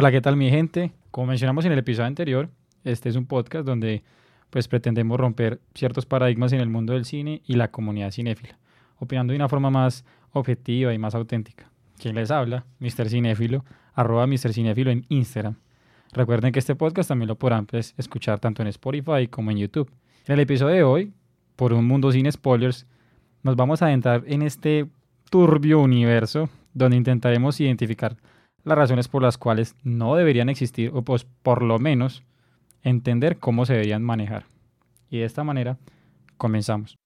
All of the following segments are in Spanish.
Hola, ¿qué tal mi gente? Como mencionamos en el episodio anterior, este es un podcast donde pues pretendemos romper ciertos paradigmas en el mundo del cine y la comunidad cinéfila, opinando de una forma más objetiva y más auténtica. ¿Quién les habla? Mr. Cinéfilo, arroba Mr. Cinéfilo en Instagram. Recuerden que este podcast también lo podrán pues, escuchar tanto en Spotify como en YouTube. En el episodio de hoy, por un mundo sin spoilers, nos vamos a adentrar en este turbio universo donde intentaremos identificar las razones por las cuales no deberían existir o pues por lo menos entender cómo se deberían manejar. Y de esta manera comenzamos.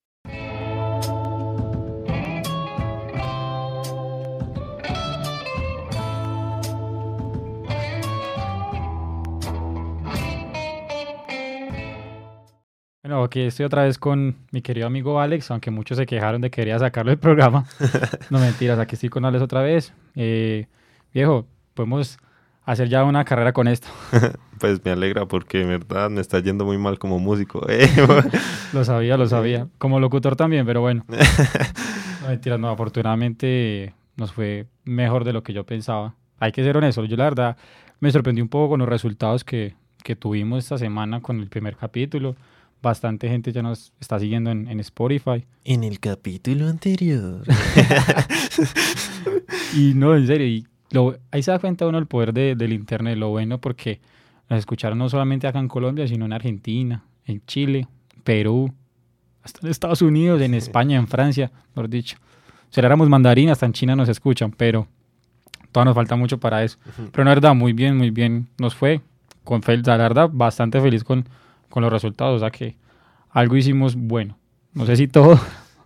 Bueno, aquí estoy otra vez con mi querido amigo Alex, aunque muchos se quejaron de que quería sacarlo del programa. no mentiras, aquí estoy con Alex otra vez. Eh, viejo, podemos hacer ya una carrera con esto. pues me alegra porque en verdad me está yendo muy mal como músico. ¿eh? lo sabía, lo sabía. Como locutor también, pero bueno. no mentiras, no, afortunadamente nos fue mejor de lo que yo pensaba. Hay que ser honesto, yo la verdad me sorprendí un poco con los resultados que, que tuvimos esta semana con el primer capítulo bastante gente ya nos está siguiendo en, Spotify. En el capítulo anterior. y no, en serio, y lo, ahí se da cuenta uno el poder de, del internet, lo bueno porque nos escucharon no solamente acá en Colombia, sino en Argentina, en Chile, Perú, hasta en Estados Unidos, en España, en Francia, mejor dicho. Si éramos mandarín, hasta en China nos escuchan, pero todavía nos falta mucho para eso. Pero la verdad, muy bien, muy bien nos fue. Con la verdad, bastante feliz con, con los resultados. O sea que algo hicimos bueno. No sé si todo,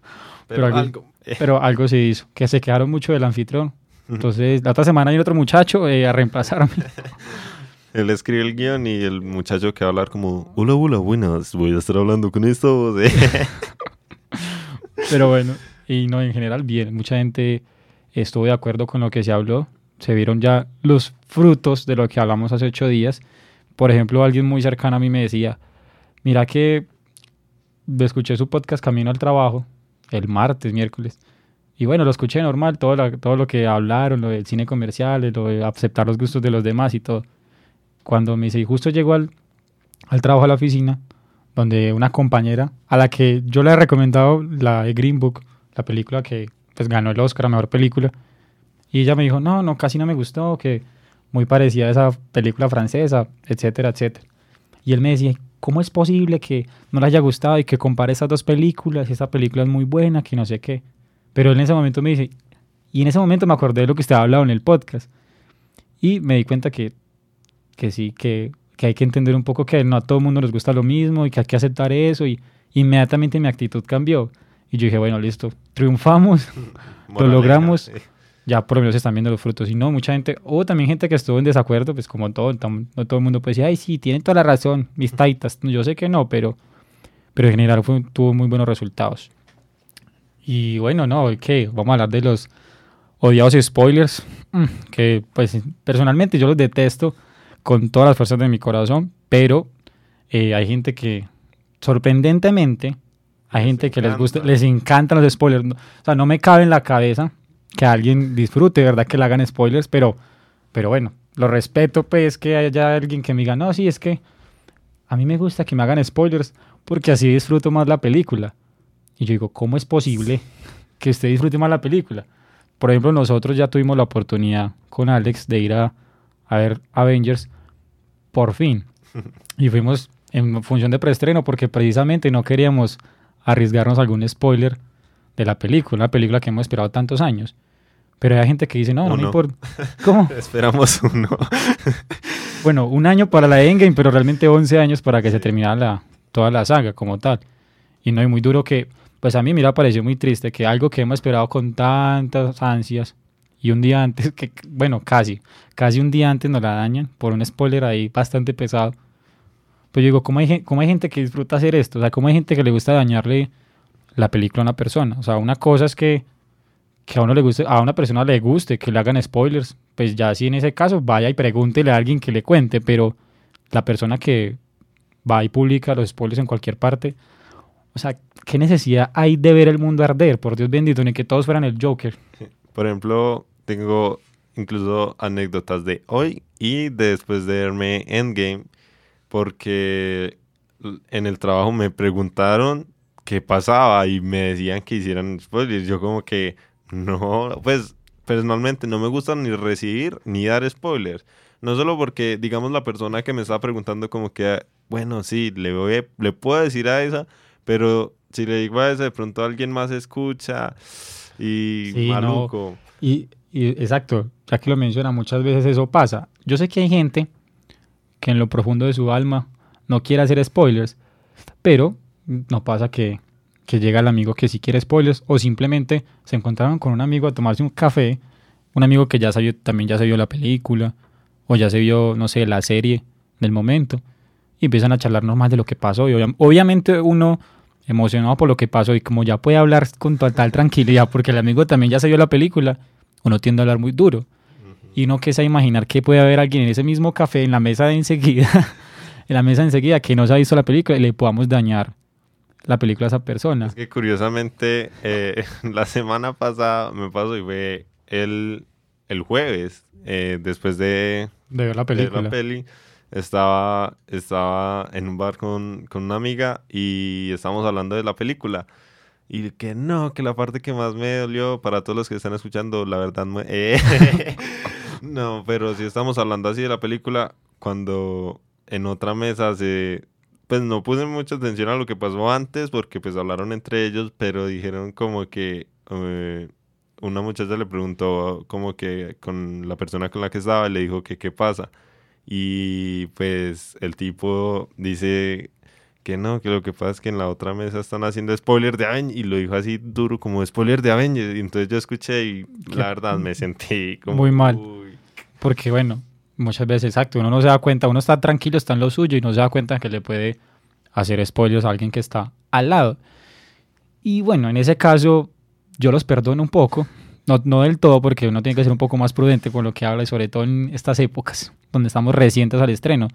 pero, algo, pero algo se hizo. Que se quedaron mucho del anfitrión. Entonces, la otra semana hay otro muchacho eh, a reemplazarme. Él escribe el guion y el muchacho que va a hablar como, hola, hola, buenas, voy a estar hablando con esto. pero bueno, y no, en general bien. Mucha gente estuvo de acuerdo con lo que se habló. Se vieron ya los frutos de lo que hablamos hace ocho días. Por ejemplo, alguien muy cercano a mí me decía, Mira que escuché su podcast Camino al Trabajo el martes, miércoles. Y bueno, lo escuché normal, todo, todo lo que hablaron, lo del cine comercial, lo de aceptar los gustos de los demás y todo. Cuando me dice, y justo llegó al, al trabajo a la oficina, donde una compañera, a la que yo le he recomendado la de Green Book, la película que pues ganó el Oscar a Mejor Película, y ella me dijo, no, no, casi no me gustó, que muy parecida a esa película francesa, etcétera, etcétera. Y él me decía, ¿cómo es posible que no le haya gustado y que compare esas dos películas? Esta película es muy buena, que no sé qué. Pero él en ese momento me dice, y en ese momento me acordé de lo que usted ha hablado en el podcast. Y me di cuenta que, que sí, que, que hay que entender un poco que no a todo el mundo les gusta lo mismo y que hay que aceptar eso. Y inmediatamente mi actitud cambió. Y yo dije, bueno, listo, triunfamos, lo logramos ya por lo menos están viendo los frutos. Y no, mucha gente, o también gente que estuvo en desacuerdo, pues como todo, no todo el mundo puede decir, ay, sí, tienen toda la razón, mis taitas. Yo sé que no, pero, pero en general fue, tuvo muy buenos resultados. Y bueno, no, ¿qué? Vamos a hablar de los odiados spoilers, mm, que pues personalmente yo los detesto con todas las fuerzas de mi corazón, pero eh, hay gente que, sorprendentemente, hay gente que les gusta, les encantan los spoilers. O sea, no me cabe en la cabeza que alguien disfrute, ¿verdad? Que le hagan spoilers, pero, pero bueno, lo respeto, pues, que haya alguien que me diga, no, sí, es que a mí me gusta que me hagan spoilers porque así disfruto más la película. Y yo digo, ¿cómo es posible que usted disfrute más la película? Por ejemplo, nosotros ya tuvimos la oportunidad con Alex de ir a, a ver Avengers por fin. Y fuimos en función de preestreno porque precisamente no queríamos arriesgarnos algún spoiler de la película, una película que hemos esperado tantos años. Pero hay gente que dice, no, no, importa. ¿Cómo? Esperamos uno. bueno, un año para la Endgame, pero realmente 11 años para que se terminara la, toda la saga como tal. Y no es muy duro que, pues a mí me pareció muy triste que algo que hemos esperado con tantas ansias y un día antes, que bueno, casi, casi un día antes nos la dañan por un spoiler ahí bastante pesado. Pues yo digo, ¿cómo hay, cómo hay gente que disfruta hacer esto? O sea, ¿cómo hay gente que le gusta dañarle la película a una persona. O sea, una cosa es que, que a uno le guste, a una persona le guste que le hagan spoilers, pues ya si en ese caso vaya y pregúntele a alguien que le cuente, pero la persona que va y publica los spoilers en cualquier parte, o sea, ¿qué necesidad hay de ver el mundo arder? Por Dios bendito, ni que todos fueran el Joker. Por ejemplo, tengo incluso anécdotas de hoy y después de verme Endgame, porque en el trabajo me preguntaron qué pasaba y me decían que hicieran spoilers. Yo como que no, pues personalmente no me gusta ni recibir ni dar spoilers. No solo porque, digamos, la persona que me estaba preguntando como que, bueno, sí, le, voy, le puedo decir a esa, pero si le digo a esa, de pronto alguien más escucha y maluco. Y, y, exacto, ya que lo menciona, muchas veces eso pasa. Yo sé que hay gente que en lo profundo de su alma no quiere hacer spoilers, pero no pasa que, que llega el amigo que sí quiere spoilers o simplemente se encontraron con un amigo a tomarse un café, un amigo que ya sabió, también ya se vio la película o ya se vio, no sé, la serie del momento y empiezan a charlar más de lo que pasó y obviamente uno emocionado por lo que pasó y como ya puede hablar con total tranquilidad porque el amigo también ya se vio la película, uno tiende a hablar muy duro. Y uno que a imaginar que puede haber alguien en ese mismo café, en la mesa de enseguida, en la mesa de enseguida, que no se ha visto la película y le podamos dañar la película a esa persona. Es que curiosamente, eh, la semana pasada me pasó y fue el, el jueves, eh, después de, de ver la película. De la peli, estaba, estaba en un bar con, con una amiga y estábamos hablando de la película. Y que no, que la parte que más me dolió para todos los que están escuchando, la verdad, eh, no, pero si estamos hablando así de la película, cuando en otra mesa se, pues no puse mucha atención a lo que pasó antes porque pues hablaron entre ellos, pero dijeron como que eh, una muchacha le preguntó como que con la persona con la que estaba, le dijo que qué pasa. Y pues el tipo dice que no, que lo que pasa es que en la otra mesa están haciendo spoiler de Avengers y lo dijo así duro como spoiler de Avengers. Y entonces yo escuché y la verdad me sentí como... Muy mal. Porque bueno, muchas veces, exacto, uno no se da cuenta, uno está tranquilo, está en lo suyo y no se da cuenta que le puede hacer spoilers a alguien que está al lado. Y bueno, en ese caso yo los perdono un poco, no, no del todo porque uno tiene que ser un poco más prudente con lo que habla y sobre todo en estas épocas donde estamos recientes al estreno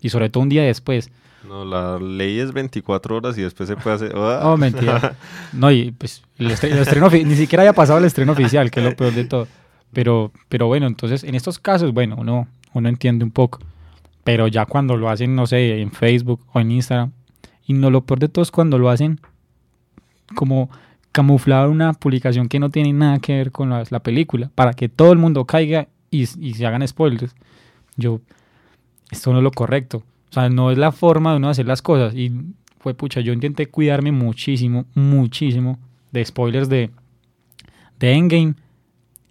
y sobre todo un día después. No, la ley es 24 horas y después se puede hacer... Oh, mentira. No, y pues el estreno, ni siquiera haya pasado el estreno oficial, que es lo peor de todo. Pero, pero bueno, entonces en estos casos, bueno, uno, uno entiende un poco. Pero ya cuando lo hacen, no sé, en Facebook o en Instagram, y no lo peor de todo es cuando lo hacen como camuflar una publicación que no tiene nada que ver con la, película, para que todo el mundo caiga y, y, se hagan spoilers. Yo, esto no es lo correcto. O sea, no es la forma de uno hacer las cosas. Y fue pucha, yo intenté cuidarme muchísimo, muchísimo de spoilers de, de Endgame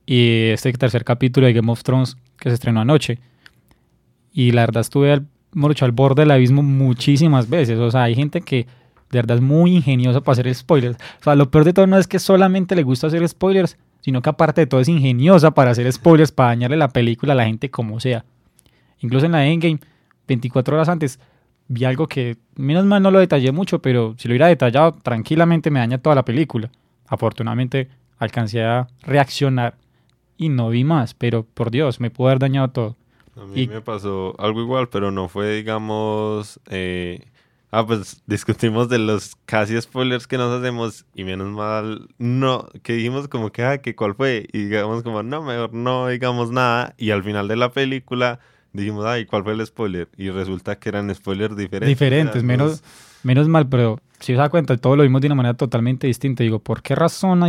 y este tercer capítulo de Game of Thrones que se estrenó anoche. Y la verdad estuve al, al borde del abismo muchísimas veces. O sea, hay gente que de verdad es muy ingeniosa para hacer spoilers. O sea, lo peor de todo no es que solamente le gusta hacer spoilers, sino que aparte de todo es ingeniosa para hacer spoilers, para dañarle la película a la gente como sea. Incluso en la Endgame, 24 horas antes, vi algo que, menos mal no lo detallé mucho, pero si lo hubiera detallado, tranquilamente me daña toda la película. Afortunadamente alcancé a reaccionar y no vi más, pero por Dios, me pudo haber dañado todo. A mí me pasó algo igual, pero no fue, digamos, eh, Ah, pues discutimos de los casi spoilers que nos hacemos y menos mal, no, que dijimos como que, ah, que cuál fue, y digamos como, no, mejor no digamos nada, y al final de la película dijimos, ay, ¿cuál fue el spoiler? Y resulta que eran spoilers diferentes. Diferentes, menos, menos mal, pero si os da cuenta, todo lo vimos de una manera totalmente distinta. Digo, ¿por qué razón?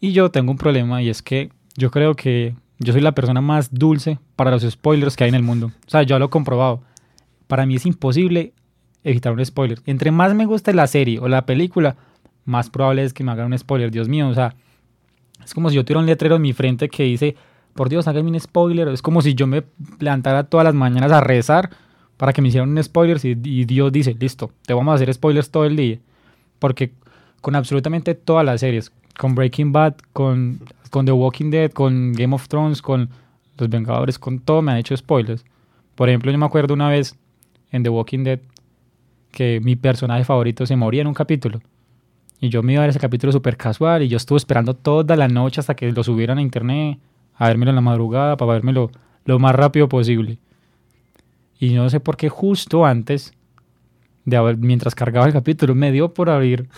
Y yo tengo un problema y es que yo creo que yo soy la persona más dulce para los spoilers que hay en el mundo. O sea, yo lo he comprobado. Para mí es imposible evitar un spoiler. Entre más me guste la serie o la película, más probable es que me hagan un spoiler. Dios mío, o sea, es como si yo tuviera un letrero en mi frente que dice, por Dios, háganme un spoiler. Es como si yo me levantara todas las mañanas a rezar para que me hicieran un spoiler y, Dios dice, listo, te vamos a hacer spoilers todo el día. Porque con absolutamente todas las series, con Breaking Bad, con, con The Walking Dead, con Game of Thrones, con Los Vengadores, con todo me han hecho spoilers. Por ejemplo, yo me acuerdo una vez en The Walking Dead que mi personaje favorito se moría en un capítulo. Y yo me iba a ver ese capítulo súper casual y yo estuve esperando toda la noche hasta que lo subieran a internet, a vérmelo en la madrugada, para vérmelo lo más rápido posible. Y no sé por qué justo antes de haber, mientras cargaba el capítulo, me dio por abrir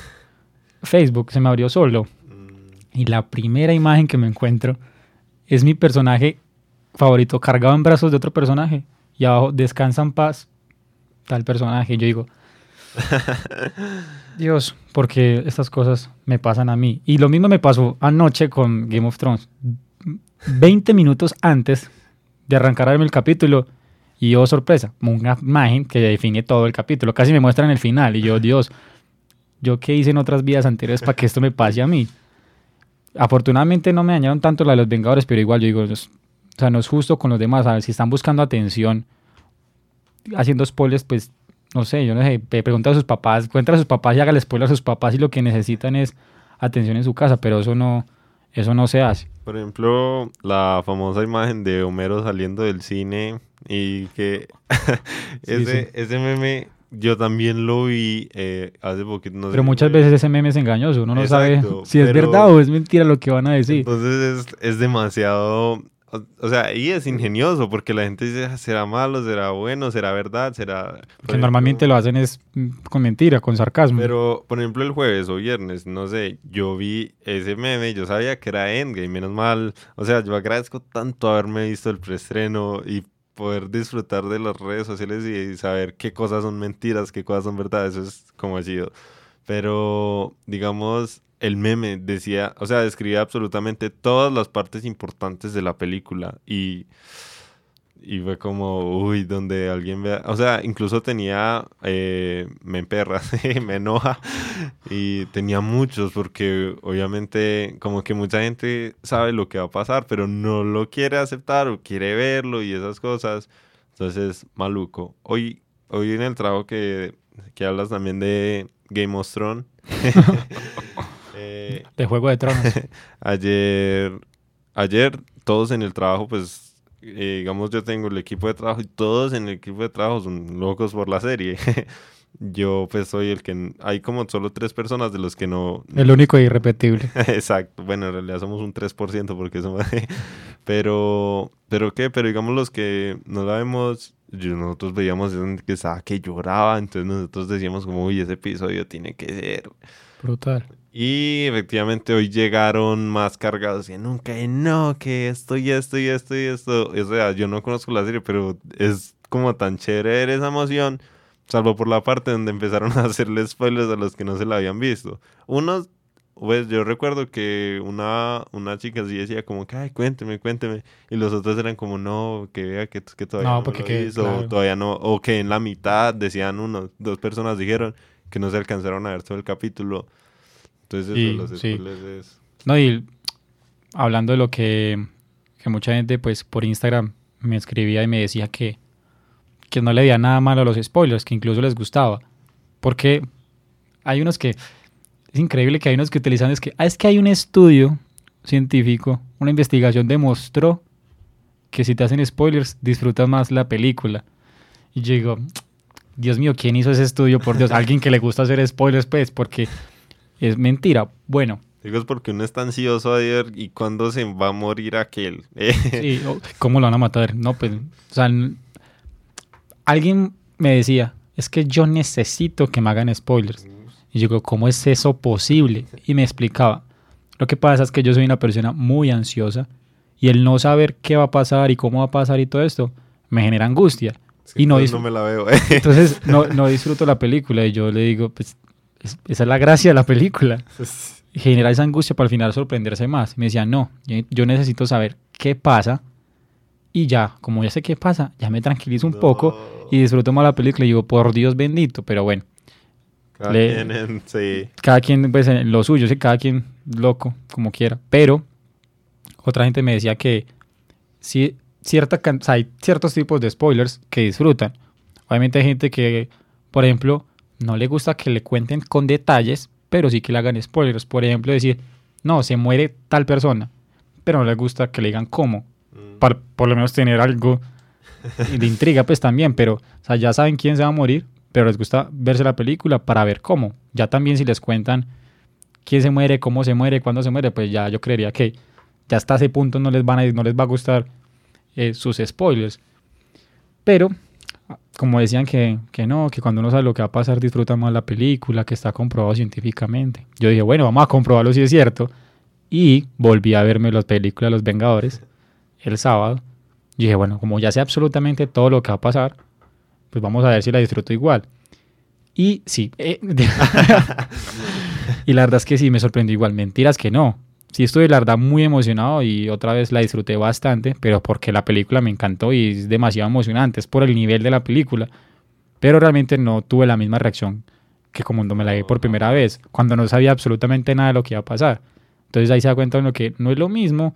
Facebook, se me abrió solo. Mm. Y la primera imagen que me encuentro es mi personaje favorito, cargado en brazos de otro personaje. Y abajo, descansa en paz, tal personaje. Y yo digo, Dios, porque estas cosas me pasan a mí. Y lo mismo me pasó anoche con Game of Thrones. 20 minutos antes de arrancar el capítulo, y yo, sorpresa, una imagen que define todo el capítulo. Casi me muestran el final. Y yo, Dios, ¿yo qué hice en otras vidas anteriores para que esto me pase a mí? Afortunadamente no me dañaron tanto la de los Vengadores, pero igual yo digo, o sea, no es justo con los demás. A ver, si están buscando atención, haciendo spoilers, pues no sé, yo no sé, pregunta a sus papás, cuenta a sus papás y hágale spoiler a sus papás y lo que necesitan es atención en su casa, pero eso no, eso no se hace. Por ejemplo, la famosa imagen de Homero saliendo del cine y que ese, ese meme yo también lo vi eh, hace poquito. No pero muchas veces ese meme es engañoso, uno no sabe si es verdad o es mentira lo que van a decir. Entonces es, es demasiado o, sea, y es ingenioso porque la gente dice, ah, ¿será malo? ¿Será bueno? ¿Será verdad? ¿Será...? Que normalmente lo hacen es mm, con mentira, con sarcasmo. Pero, por ejemplo, el jueves o viernes, no sé, yo vi ese meme, yo sabía que era Endgame, menos mal. O sea, yo agradezco tanto haberme visto el preestreno y poder disfrutar de las redes sociales y, saber qué cosas son mentiras, qué cosas son verdad, eso es como ha sido. Pero, digamos, el meme decía, o sea, describía absolutamente todas las partes importantes de la película y, y fue como, uy, donde alguien vea, o sea, incluso tenía, eh, me emperra, me enoja y tenía muchos porque obviamente como que mucha gente sabe lo que va a pasar, pero no lo quiere aceptar o quiere verlo y esas cosas, entonces, maluco. Hoy, hoy en el trabajo que, que hablas también de Game of Thrones. de Juego de Tronos. ayer, ayer todos en el trabajo, pues, eh, digamos, yo tengo el equipo de trabajo y todos en el equipo de trabajo son locos por la serie. yo pues soy el que hay como solo tres personas de los que no el único e irrepetible exacto bueno en realidad somos un 3% porque somos pero pero qué pero digamos los que no la vemos nosotros veíamos que estaba que lloraba entonces nosotros decíamos como uy ese episodio tiene que ser brutal y efectivamente hoy llegaron más cargados y nunca, no, que esto y esto y esto y esto. O sea, yo no conozco la serie, pero es como tan chévere esa emoción, salvo por la parte donde empezaron a hacerle spoilers a los que no se la habían visto. Unos, pues yo recuerdo que una, una chica sí decía como que, ay, cuénteme, cuénteme. Y los otros eran como, no, que vea que, que todavía no, porque que, hizo, todavía no, o que en la mitad decían uno, dos personas dijeron que no se alcanzaron a ver todo el capítulo. Entonces, No, y hablando de lo que, que mucha gente, pues, por Instagram me escribía y me decía que, que no le veía nada malo a los spoilers, que incluso les gustaba. Porque hay unos que... Es increíble que hay unos que utilizan... Es que, ah, es que hay un estudio científico, una investigación demostró que si te hacen spoilers disfrutas más la película. Y yo digo, Dios mío, ¿quién hizo ese estudio? Por Dios, alguien que le gusta hacer spoilers, pues, porque es mentira. Bueno. Digo, es porque uno está ansioso ayer y cuándo se va a morir aquel. sí, ¿cómo lo van a matar? No, pues, o sea, alguien me decía, es que yo necesito que me hagan spoilers. Y yo digo, ¿cómo es eso posible? Y me explicaba, lo que pasa es que yo soy una persona muy ansiosa y el no saber qué va a pasar y cómo va a pasar y todo esto me genera angustia. y no, no me la veo. entonces no, no disfruto la película y yo le digo, pues esa es la gracia de la película. Generar esa angustia para al final sorprenderse más. Me decía, no, yo necesito saber qué pasa. Y ya, como ya sé qué pasa, ya me tranquilizo un poco y disfruto más la película. Y digo, por Dios bendito, pero bueno. Cada quien, sí. Cada quien, pues, en lo suyo, sí, cada quien loco, como quiera. Pero otra gente me decía que sí, cierta, hay ciertos tipos de spoilers que disfrutan. Obviamente hay gente que, por ejemplo, no le gusta que le cuenten con detalles, pero sí que le hagan spoilers. Por ejemplo, decir, no, se muere tal persona, pero no le gusta que le digan cómo. Mm. Para por lo menos tener algo de intriga, pues también, pero o sea, ya saben quién se va a morir, pero les gusta verse la película para ver cómo. Ya también si les cuentan quién se muere, cómo se muere, cuándo se muere, pues ya yo creería que ya hasta ese punto no les, van a, no les va a gustar eh, sus spoilers. Pero como decían que, que, no, que cuando uno sabe lo que va a pasar disfruta más la película, que está comprobado científicamente. Yo dije, bueno, vamos a comprobarlo si es cierto. Y volví a verme las películas Los Vengadores. el sábado. Y dije, bueno, como ya sé absolutamente todo lo que va a pasar, pues vamos a ver si la disfruto igual. Y sí, eh, y la verdad es que sí, me sorprendió igual. Mentiras que no. Sí estoy la verdad muy emocionado y otra vez la disfruté bastante, pero porque la película me encantó y es demasiado emocionante, es por el nivel de la película. Pero realmente no tuve la misma reacción que como cuando me la vi por primera vez, cuando no sabía absolutamente nada de lo que iba a pasar. Entonces ahí se da cuenta uno que no es lo mismo.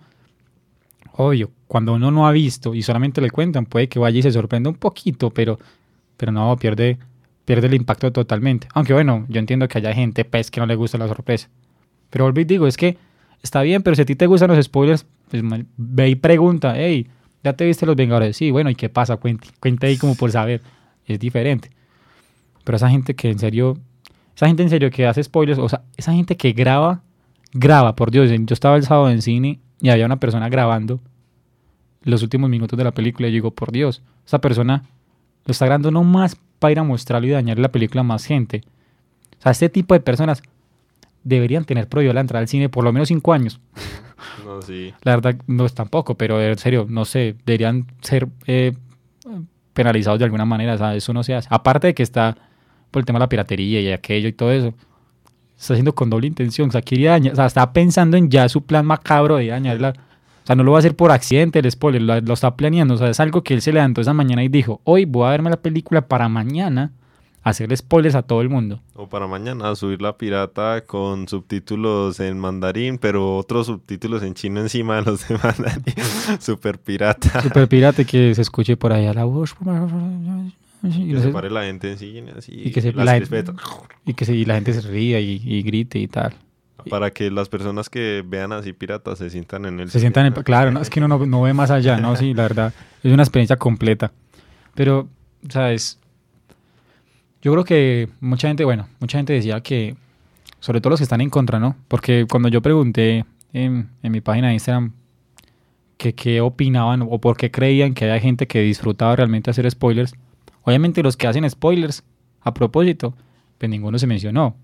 Obvio, cuando uno no ha visto y solamente le cuentan, puede que vaya y se sorprenda un poquito, pero, pero no, pierde, pierde el impacto totalmente. Aunque bueno, yo entiendo que haya gente pues, que no le gusta la sorpresa. Pero volví digo, es que está bien, pero si a ti te gustan los spoilers, pues ve y pregunta, hey, ¿ya te viste Los Vengadores? Sí, bueno, ¿y qué pasa? Cuente, cuente ahí como por saber. Es diferente. Pero esa gente que en serio, esa gente en serio que hace spoilers, o sea, esa gente que graba, graba, por Dios. Yo estaba el sábado en cine y había una persona grabando los últimos minutos de la película y digo, por Dios, esa persona lo está grabando no más para ir a mostrarlo y dañar la película a más gente. O sea, este tipo de personas deberían tener prohibido la entrada al cine por lo menos cinco años. No, sí. La verdad, no es tampoco, pero en serio, no sé, deberían ser eh, penalizados de alguna manera. O sea, eso no se hace. Aparte de que está por el tema de la piratería y aquello y todo eso, está haciendo con doble intención. O sea, quería dañar, o sea, está pensando en ya su plan macabro de dañarla. O sea, no lo va a hacer por accidente el spoiler, lo, lo está planeando. O sea, es algo que él se levantó esa mañana y dijo, hoy voy a verme la película para mañana hacer spoilers a todo el mundo. O para mañana subir la pirata con subtítulos en mandarín, pero otros subtítulos en chino encima de los de mandarín. Super pirata. Super pirata que se escuche por ahí a la voz. Y que se pare la gente en cine así. Y que, se, la, gente, y que se, y la gente se ría y, y, grite y tal. Para que las personas que vean así piratas se sientan en el Se sientan en, Claro, no, es que uno no, no ve más allá, ¿no? Sí, la verdad. Es una experiencia completa. Pero, o sea, es, yo creo que mucha gente, bueno, mucha gente decía que, sobre todo los que están en contra, ¿no? Porque cuando yo pregunté en, mi página de Instagram que qué opinaban o por qué creían que haya gente que disfrutaba realmente hacer spoilers, obviamente los que hacen spoilers a propósito, pues ninguno se mencionó.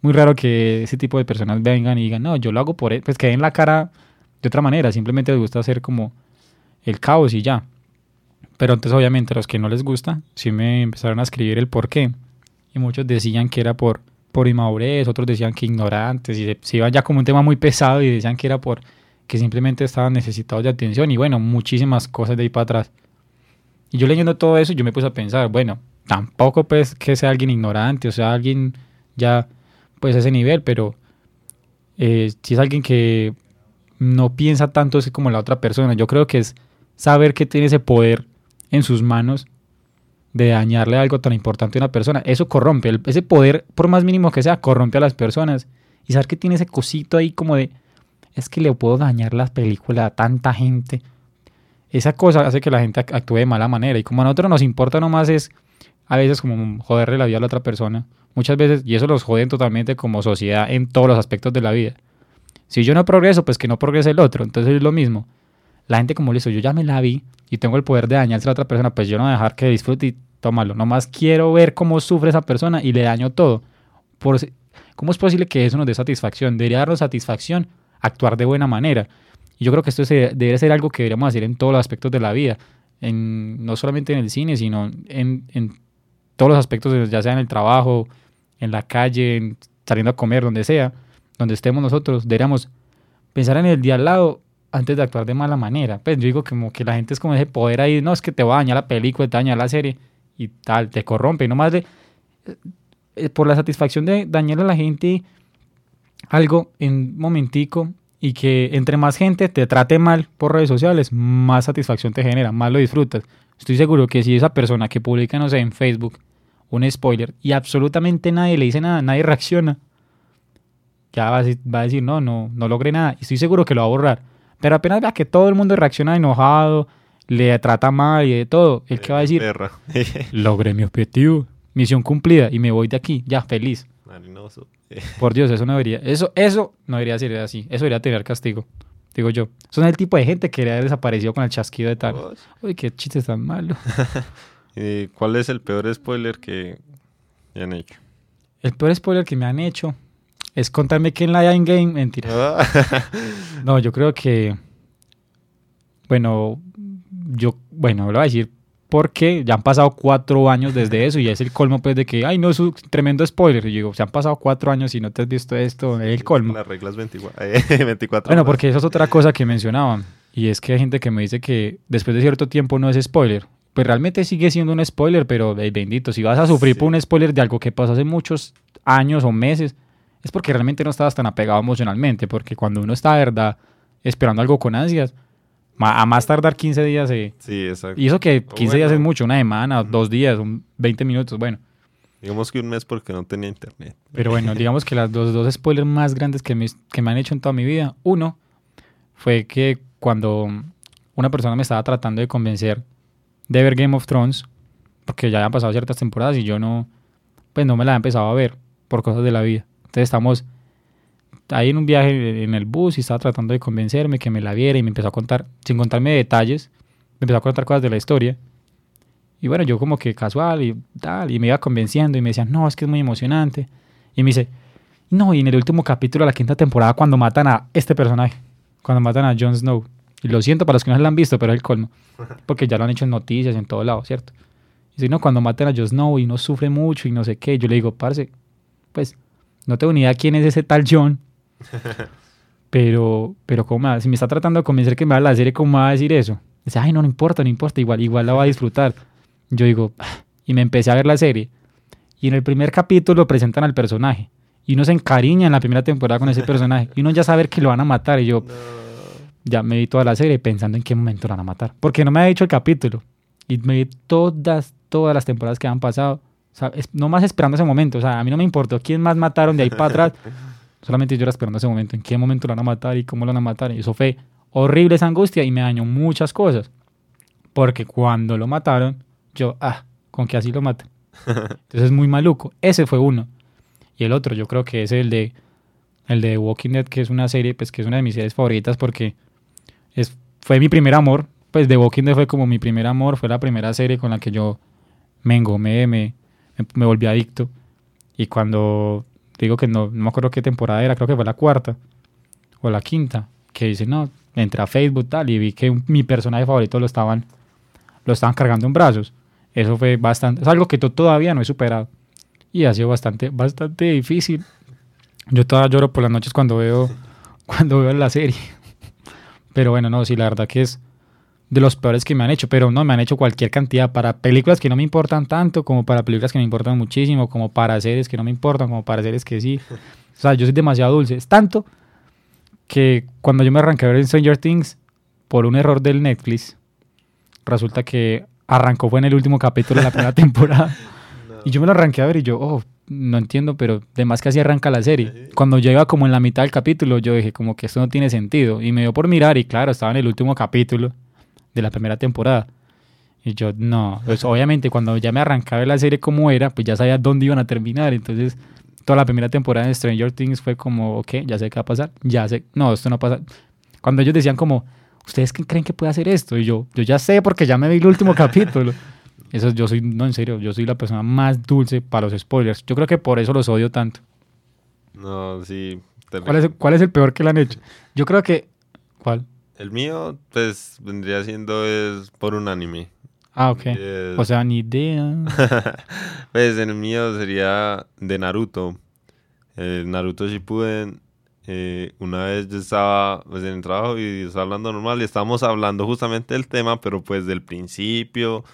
Muy raro que ese tipo de personas vengan y digan, no, yo lo hago por, e-", pues que den la cara de otra manera, simplemente les gusta hacer como el caos y ya. Pero antes obviamente los que no les gusta, sí me empezaron a escribir el por qué. Y muchos decían que era por, por inmadurez, otros decían que ignorantes, y se, iban ya como un tema muy pesado y decían que era por que simplemente estaban necesitados de atención y bueno, muchísimas cosas de ahí para atrás. Y yo leyendo todo eso, yo me puse a pensar, bueno, tampoco pues que sea alguien ignorante, o sea, alguien ya pues ese nivel, pero eh, si es alguien que no piensa tanto como la otra persona, yo creo que es saber que tiene ese poder en sus manos de dañarle algo tan importante a una persona. Eso corrompe, ese poder, por más mínimo que sea, corrompe a las personas. Y saber que tiene ese cosito ahí como de, es que le puedo dañar la película a tanta gente. Esa cosa hace que la gente actúe de mala manera. Y como a nosotros nos importa nomás es, a veces como joderle la vida a la otra persona. Muchas veces, y eso los joden totalmente como sociedad en todos los aspectos de la vida. Si yo no progreso, pues que no progrese el otro. Entonces es lo mismo la gente como listo, yo ya me la vi y tengo el poder de dañarse a otra persona, pues yo no voy a dejar que disfrute y tómalo. Nomás quiero ver cómo sufre esa persona y le daño todo. ¿Cómo es posible que eso nos dé satisfacción? Debería darnos satisfacción actuar de buena manera. Y yo creo que esto debe ser algo que deberíamos hacer en todos los aspectos de la vida. En, no solamente en el cine, sino en, todos los aspectos, ya sea en el trabajo, en la calle, saliendo a comer, donde sea, donde estemos nosotros, deberíamos pensar en el día al lado antes de actuar de mala manera. Pues yo digo como que la gente es como ese poder ahí, no, es que te va a dañar la película, te va dañar la serie y tal, te corrompe. Y nomás de, eh, por la satisfacción de dañar a la gente algo en un momentico y que entre más gente te trate mal por redes sociales, más satisfacción te genera, más lo disfrutas. Estoy seguro que si esa persona que publica, no sé, en Facebook un spoiler y absolutamente nadie le dice nada, nadie reacciona, ya va a decir no, no, no logré nada. Y estoy seguro que lo va a borrar pero apenas vea que todo el mundo reacciona enojado, le trata mal y de todo, el que va a decir, logré mi objetivo, misión cumplida y me voy de aquí, ya feliz. Por Dios, eso no debería, eso, eso no debería ser así, eso debería tener castigo, digo yo. Son el tipo de gente que le ha desaparecido con el chasquido de tal. Uy, qué chiste tan malo. ¿Y cuál es el peor spoiler que me han hecho? El peor spoiler que me han hecho es contarme que en la in game, mentira. Ah. no, yo creo que Bueno, yo, bueno, lo voy a decir porque ya han pasado cuatro años desde eso y es el colmo pues de que, ay, no, es un tremendo spoiler. Y yo digo, se han pasado cuatro años y no te has visto esto, es el colmo. Las reglas 24, eh, 24 Bueno, horas. porque eso es otra cosa que mencionaban. Y es que hay gente que me dice que después de cierto tiempo no es spoiler. Pues realmente sigue siendo un spoiler, pero bendito, si vas a sufrir Sí. por un spoiler de algo que pasó hace muchos años o meses, es porque realmente no estabas tan apegado emocionalmente. Porque cuando uno está, de verdad, esperando algo con ansias, a más tardar 15 días, eh, Sí, exacto. y eso que 15 días es mucho, una semana, dos días, un 20 minutos, bueno. Digamos que un mes porque no tenía internet. Pero bueno, digamos que las dos, dos spoilers más grandes que me, que me han hecho en toda mi vida. Uno fue que cuando una persona me estaba tratando de convencer de ver Game of Thrones, porque ya habían pasado ciertas temporadas y yo no, pues no me la había empezado a ver por cosas de la vida. Entonces estamos ahí en un viaje en el bus y estaba tratando de convencerme que me la viera y me empezó a contar, sin contarme detalles, me empezó a contar cosas de la historia. Y bueno, yo como que casual y tal, y me iba convenciendo y me decían, no, es que es muy emocionante. Y me dice, no, y en el último capítulo de la quinta temporada, cuando matan a este personaje, cuando matan a Jon Snow. Y lo siento para los que no se la han visto, pero es el colmo. Porque ya lo han hecho en noticias, en todo lado, ¿cierto? Y si no, cuando matan a Jon Snow y no sufre mucho y no sé qué, yo le digo, parce, pues, no tengo ni idea quién es ese tal Jon. Pero, pero ¿cómo me va- si me está tratando de convencer que me va a la serie, ¿cómo me va a decir eso? Dice, ay, no, no importa, no importa, igual, igual la va a disfrutar. Yo digo, "Ah", y me empecé a ver la serie. Y en el primer capítulo presentan al personaje. Y uno se encariña en la primera temporada con ese personaje. Y uno ya sabe que lo van a matar. Y yo ya me vi toda la serie pensando en qué momento lo van a matar. Porque no me ha dicho el capítulo. Y me vi todas, todas las temporadas que han pasado. Sea, es- no más esperando ese momento. O sea, a mí no me importó quién más mataron de ahí para atrás. Solamente yo era esperando ese momento. En qué momento lo van a matar y cómo lo van a matar. Y eso fue horrible esa angustia y me dañó muchas cosas. Porque cuando lo mataron, yo, ah, con que así lo maten. Entonces es muy maluco. Ese fue uno. Y el otro, yo creo que es el de el de Walking Dead, que es una serie, pues que es una de mis series favoritas porque es, fue mi primer amor. Pues The Walking Dead fue como mi primer amor, fue la primera serie con la que yo me engomé, me, me, volví adicto. Y cuando digo que no, no me acuerdo qué temporada era, creo que fue la cuarta o la quinta, que dice, no, entré a Facebook tal y vi que un- mi personaje favorito lo estaban, lo estaban cargando en brazos. Eso fue bastante, es algo que to- todavía no he superado. Y ha sido bastante, bastante difícil. Yo todavía lloro por las noches cuando veo, cuando veo la serie. Pero bueno, no, sí, la verdad que es de los peores que me han hecho, pero no, me han hecho cualquier cantidad para películas que no me importan tanto, como para películas que me importan muchísimo, como para series que no me importan, como para series que sí. O sea, yo soy demasiado dulce. Es tanto que cuando yo me arranqué a ver Stranger Things, por un error del Netflix, resulta que arrancó fue en el último capítulo de la primera temporada. Y yo me lo arranqué a ver y yo, oh, no entiendo, pero de más que así arranca la serie. Cuando llega como en la mitad del capítulo, yo dije como que esto no tiene sentido. Y me dio por mirar y claro, estaba en el último capítulo de la primera temporada. Y yo, no, pues obviamente cuando ya me arrancaba la serie como era, pues ya sabía dónde iban a terminar. Entonces, toda la primera temporada de Stranger Things fue como, ok, ya sé qué va a pasar, ya sé, no, esto no pasa. Cuando ellos decían como, ¿ustedes qué creen que puede hacer esto? Y yo, yo ya sé porque ya me vi el último capítulo. Eso yo soy, no, en serio, yo soy la persona más dulce para los spoilers. Yo creo que por eso los odio tanto. No, sí. ¿Cuál es, cuál es el peor que le han hecho? Yo creo que... ¿Cuál? El mío, pues, vendría siendo es por un anime. Ah, ok. Es- O sea, ni idea. pues el mío sería de Naruto. El Naruto Shippuden. eh, una vez yo estaba pues, en el trabajo y estaba hablando normal y estábamos hablando justamente del tema, pero pues del principio,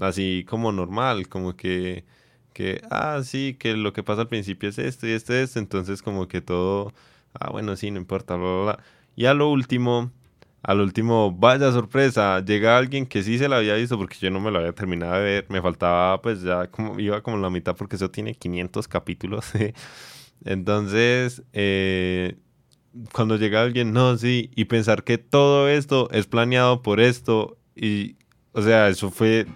así como normal, como que, que, ah, sí, que lo que pasa al principio es esto y esto y esto, entonces como que todo, ah, bueno, sí, no importa, bla, bla, bla. Y a lo último, al último, vaya sorpresa, llega alguien que sí se la había visto porque yo no me lo había terminado de ver, me faltaba pues ya como, iba como la mitad porque eso tiene 500 capítulos. Entonces, eh, cuando llega alguien, no, sí, y pensar que todo esto es planeado por esto, y, o sea, eso fue...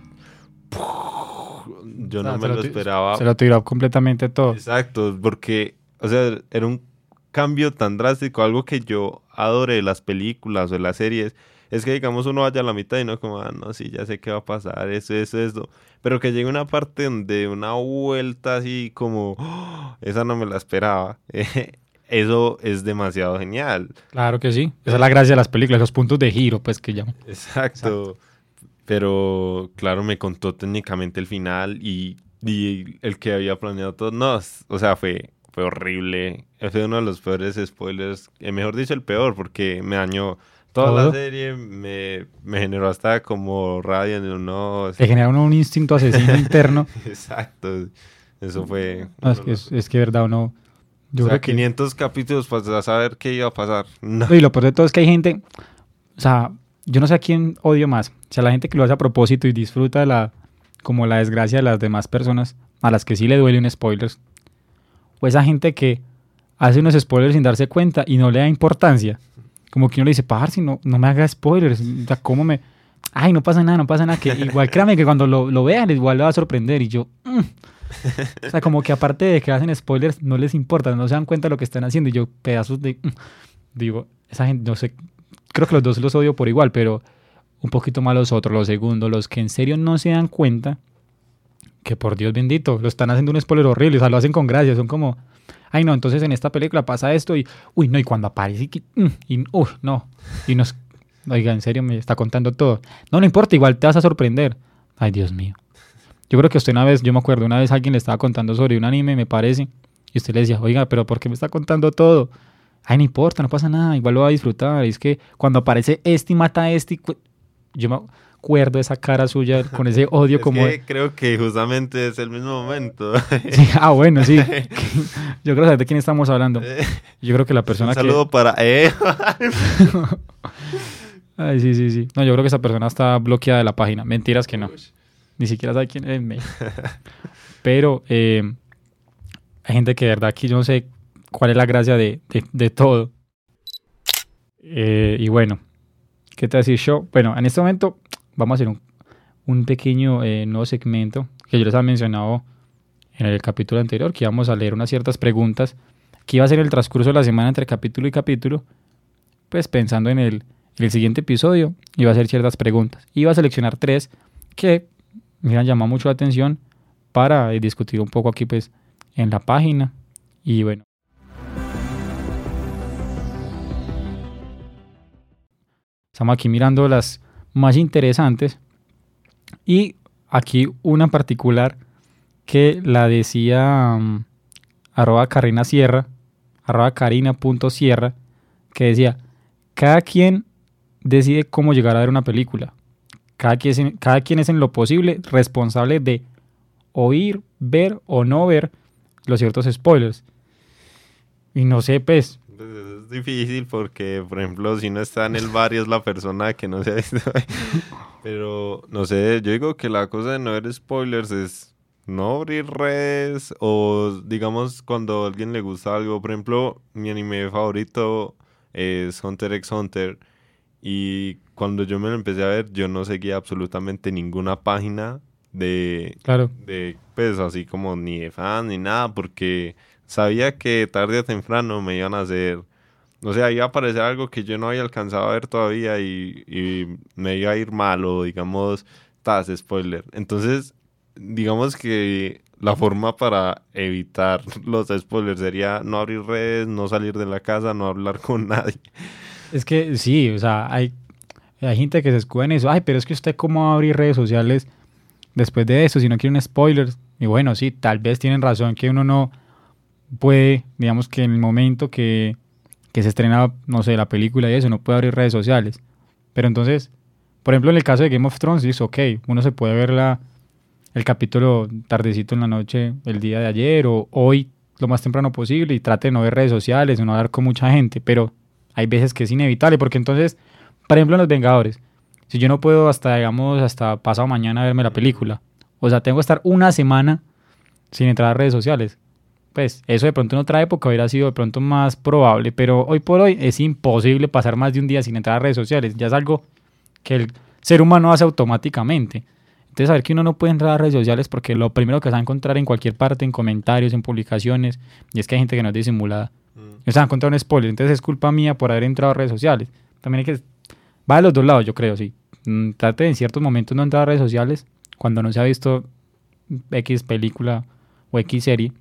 Yo no me lo esperaba. Se lo tiró completamente todo. Exacto, porque, o sea, era un cambio tan drástico, algo que yo adoré de las películas o de las series, es que digamos uno vaya a la mitad y no como, ah, no, sí, ya sé qué va a pasar, eso, eso, eso, pero que llegue una parte donde una vuelta así como, "Oh, esa no me la esperaba. eso es demasiado genial. Claro que sí. Esa es la gracia de las películas, los puntos de giro, pues que llaman. Exacto. Pero claro, me contó técnicamente el final y, y el que había planeado todo. No, o sea, fue, fue horrible. Fue uno de los peores spoilers. eh, mejor dicho, el peor, porque me dañó toda la Todo. serie. Me, me generó hasta como rabia. No, no, Te genera uno un instinto asesino interno. Exacto. Eso fue. No, es, que, es, es que verdad uno. Yo o sea, creo que. 500 capítulos para saber qué iba a pasar. No. Y lo peor de todo es que hay gente. O sea, yo no sé a quién odio más. O sea, la gente que lo hace a propósito y disfruta de la. Como la desgracia de las demás personas, a las que sí le duele un spoiler. O esa gente que hace unos spoilers sin darse cuenta y no le da importancia. Como que uno le dice, parce, no, no me haga spoilers. O sea, ¿cómo me.? Ay, no pasa nada, no pasa nada. Que igual créame que cuando lo, lo vean, igual le va a sorprender. Y yo. mm. O sea, como que aparte de que hacen spoilers, no les importa, no se dan cuenta de lo que están haciendo. Y yo, pedazos de. mm. Digo, esa gente, no sé. Creo que los dos los odio por igual, pero un poquito más los otros, los segundos, los que en serio no se dan cuenta que por Dios bendito, lo están haciendo un spoiler horrible, o sea, lo hacen con gracia, son como, ay no, entonces en esta película pasa esto y, uy, no, y cuando aparece, y, mm, y no, y nos, oiga, en serio me está contando todo. No, no importa, igual te vas a sorprender. Ay, Dios mío. Yo creo que usted una vez, yo me acuerdo, una vez alguien le estaba contando sobre un anime, me parece, y usted le decía, oiga, pero ¿por qué me está contando todo? Ay, no importa, no pasa nada, igual lo va a disfrutar. Y es que cuando aparece este y mata a este, yo me acuerdo de esa cara suya con ese odio Es como... que creo que justamente es el mismo momento. Sí, ah, bueno, sí. Yo creo saber de quién estamos hablando. Yo creo que la persona Un saludo para eh. que... Ay, sí, sí, sí. No, yo creo que esa persona está bloqueada de la página. Mentiras que no. Ni siquiera sabe quién es. Pero eh, hay gente que de verdad aquí yo no sé cuál es la gracia de, de- de todo. Eh, y bueno, ¿qué te decir yo? Bueno, en este momento vamos a hacer un, un pequeño eh, nuevo segmento que yo les había mencionado en el capítulo anterior, que íbamos a leer unas ciertas preguntas que iba a ser el transcurso de la semana entre capítulo y capítulo, pues pensando en el, en el siguiente episodio, iba a hacer ciertas preguntas. Iba a seleccionar tres que me han llamado mucho la atención para discutir un poco aquí pues en la página. Y bueno. Estamos aquí mirando las más interesantes. Y aquí una particular que la decía mm, arroba Carina Sierra, arroba que decía, cada quien decide cómo llegar a ver una película. Cada quien, es en- cada quien es en lo posible responsable de oír, ver o no ver los ciertos spoilers. Y no sé, Pues es difícil porque, por ejemplo, si no está en el barrio es la persona que no se ha visto. Pero, no sé, yo digo que la cosa de no ver spoilers es no abrir redes o, digamos, cuando a alguien le gusta algo. Por ejemplo, mi anime favorito es Hunter x Hunter. Y cuando yo me lo empecé a ver, yo no seguía absolutamente ninguna página de, claro, de pues así como ni de fan ni nada porque sabía que tarde o temprano me iban a hacer o sea iba a aparecer algo que yo no había alcanzado a ver todavía y, me iba a ir mal o digamos tas spoiler entonces digamos que la forma para evitar los spoilers sería no abrir redes no salir de la casa no hablar con nadie es que sí, o sea, hay, hay gente que se escuda en eso. Ay, pero es que usted cómo va a abrir redes sociales después de eso si no quiere un spoiler. Y bueno, sí, tal vez tienen razón que uno no puede, digamos que en el momento que, que se estrena, no sé, la película y eso, no puede abrir redes sociales. Pero entonces, por ejemplo, en el caso de Game of Thrones, dice, ok, uno se puede ver la, el capítulo tardecito en la noche, el día de ayer o hoy, lo más temprano posible, y trate de no ver redes sociales, de no hablar con mucha gente, pero hay veces que es inevitable, porque entonces, por ejemplo, en Los Vengadores, si yo no puedo hasta, digamos, hasta pasado mañana verme la película, o sea, tengo que estar una semana sin entrar a redes sociales. Pues eso de pronto en otra época hubiera sido de pronto más probable, pero hoy por hoy es imposible pasar más de un día sin entrar a redes sociales. Ya es algo que el ser humano hace automáticamente. Entonces, saber que uno no puede entrar a redes sociales porque lo primero que se va a encontrar en cualquier parte, en comentarios, en publicaciones, y es que hay gente que no es disimulada. O sea, han encontrado un spoiler, entonces es culpa mía por haber entrado a redes sociales. También hay que... Va de los dos lados, yo creo, sí. Mm, Trate en ciertos momentos no entrar a redes sociales cuando no se ha visto X película o X serie,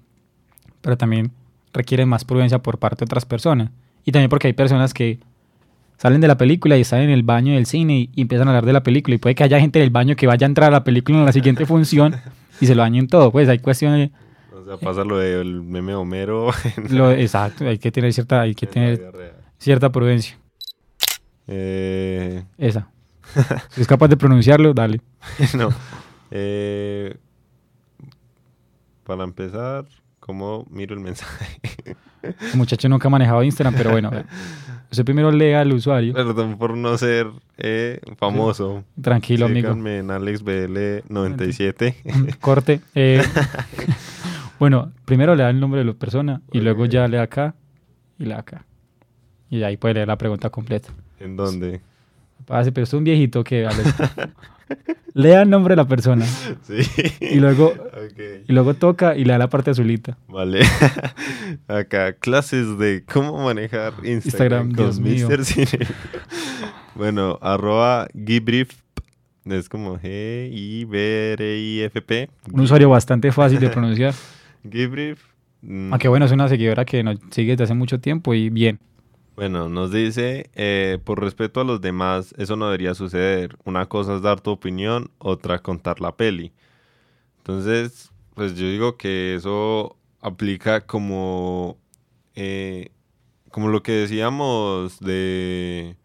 pero también requieren más prudencia por parte de otras personas. Y también porque hay personas que salen de la película y están en el baño del cine y, empiezan a hablar de la película. Y puede que haya gente en el baño que vaya a entrar a la película en la siguiente función y se lo dañen todo. Pues hay cuestiones... O sea, pasa lo del meme Homero. Lo, exacto, hay que tener cierta, hay que tener cierta prudencia. Eh... Esa. si es capaz de pronunciarlo, dale. no. Eh, para empezar, ¿cómo miro el mensaje? el muchacho nunca ha manejado Instagram, pero bueno. Usted primero lea al usuario. Perdón por no ser eh, famoso. Tranquilo, amigo. en AlexBL97. Corte. Eh, bueno, primero le da el nombre de la persona y luego ya le da acá y le da acá. Y ahí puede leer la pregunta completa. ¿En dónde? Pase, pero es un viejito que... Lea el nombre de la persona. Sí. Y luego, y luego toca y le da la parte azulita. Vale. Acá, clases de cómo manejar Instagram, Instagram con Mr. Cine. bueno, arroba Gibrief. Es como G-I-B-R-I-F-P. Un usuario bastante fácil de pronunciar. Gibrief. Mm. Aunque bueno, es una seguidora que nos sigue desde hace mucho tiempo y bien. Bueno, nos dice, eh, por respeto a los demás, eso no debería suceder. Una cosa es dar tu opinión, otra contar la peli. Entonces, pues yo digo que eso aplica como, eh, como lo que decíamos de,